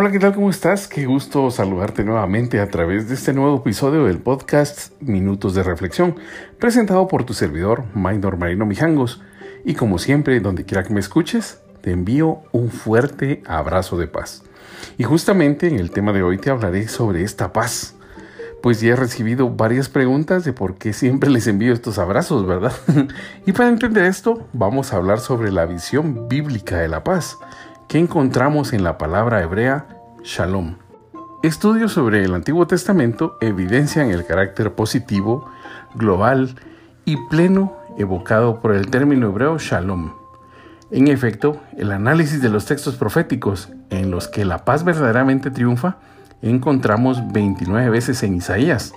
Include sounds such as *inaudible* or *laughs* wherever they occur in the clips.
Hola, ¿qué tal? ¿Cómo estás? Qué gusto saludarte nuevamente a través de este nuevo episodio del podcast Minutos de Reflexión, presentado por tu servidor, Maynor Marino Mijangos. Y como siempre, donde quiera que me escuches, te envío un fuerte abrazo de paz. Y justamente en el tema de hoy te hablaré sobre esta paz. Pues ya he recibido varias preguntas de por qué siempre les envío estos abrazos, ¿verdad? *laughs* y para entender esto, vamos a hablar sobre la visión bíblica de la paz que encontramos en la palabra hebrea shalom. Estudios sobre el Antiguo Testamento evidencian el carácter positivo, global y pleno evocado por el término hebreo shalom. En efecto, el análisis de los textos proféticos en los que la paz verdaderamente triunfa encontramos 29 veces en Isaías,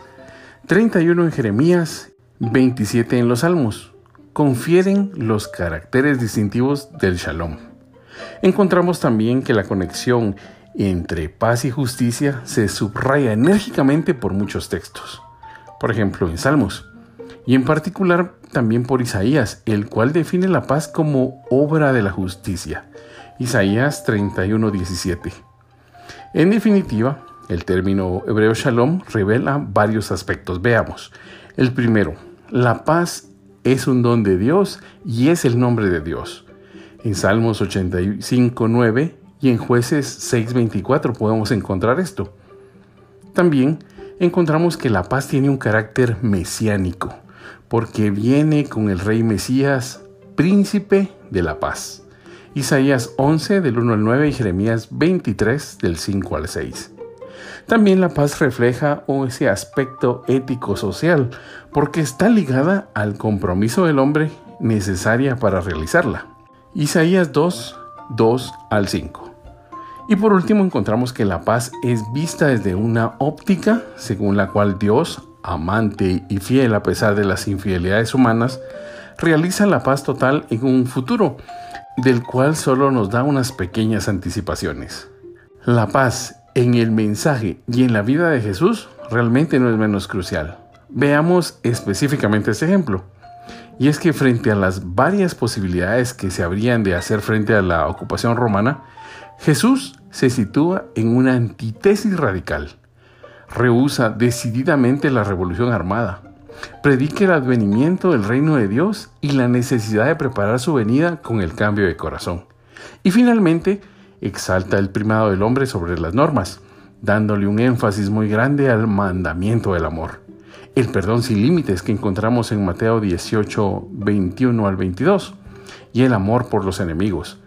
31 en Jeremías, 27 en los Salmos. Confieren los caracteres distintivos del shalom. Encontramos también que la conexión entre paz y justicia se subraya enérgicamente por muchos textos. Por ejemplo, en Salmos, y en particular también por Isaías, el cual define la paz como obra de la justicia. Isaías 31:17. En definitiva, el término hebreo shalom revela varios aspectos. Veamos. El primero, la paz es un don de Dios y es el nombre de Dios. En Salmos 85, 9 y en Jueces 6, 24 podemos encontrar esto. También encontramos que la paz tiene un carácter mesiánico, porque viene con el rey Mesías, príncipe de la paz. Isaías 11 del 1 al 9 y Jeremías 23 del 5 al 6. También la paz refleja ese aspecto ético-social, porque está ligada al compromiso del hombre necesaria para realizarla. Isaías 2, 2 al 5. Y por último encontramos que la paz es vista desde una óptica según la cual Dios, amante y fiel a pesar de las infidelidades humanas, realiza la paz total en un futuro, del cual solo nos da unas pequeñas anticipaciones. La paz en el mensaje y en la vida de Jesús realmente no es menos crucial. Veamos específicamente este ejemplo. Y es que frente a las varias posibilidades que se habrían de hacer frente a la ocupación romana, Jesús se sitúa en una antítesis radical. Rehúsa decididamente la revolución armada. Predica el advenimiento del reino de Dios y la necesidad de preparar su venida con el cambio de corazón. Y finalmente, exalta el primado del hombre sobre las normas, dándole un énfasis muy grande al mandamiento del amor el perdón sin límites que encontramos en Mateo 18, 21 al 22, y el amor por los enemigos,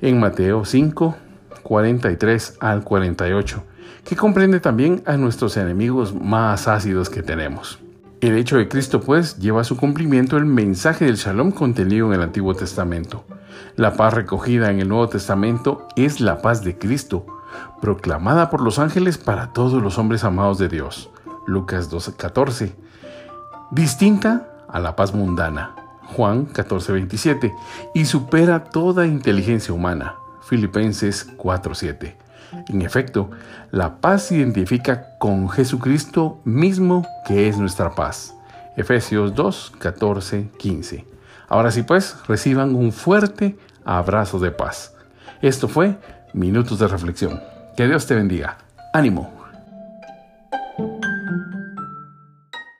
en Mateo 5, 43 al 48, que comprende también a nuestros enemigos más ácidos que tenemos. El hecho de Cristo, pues, lleva a su cumplimiento el mensaje del shalom contenido en el Antiguo Testamento. La paz recogida en el Nuevo Testamento es la paz de Cristo, proclamada por los ángeles para todos los hombres amados de Dios. Lucas 12:14, distinta a la paz mundana, Juan 14:27, y supera toda inteligencia humana, Filipenses 4:7. En efecto, la paz se identifica con Jesucristo mismo que es nuestra paz. Efesios 2, 15. Ahora sí pues, reciban un fuerte abrazo de paz. Esto fue Minutos de Reflexión. Que Dios te bendiga. Ánimo.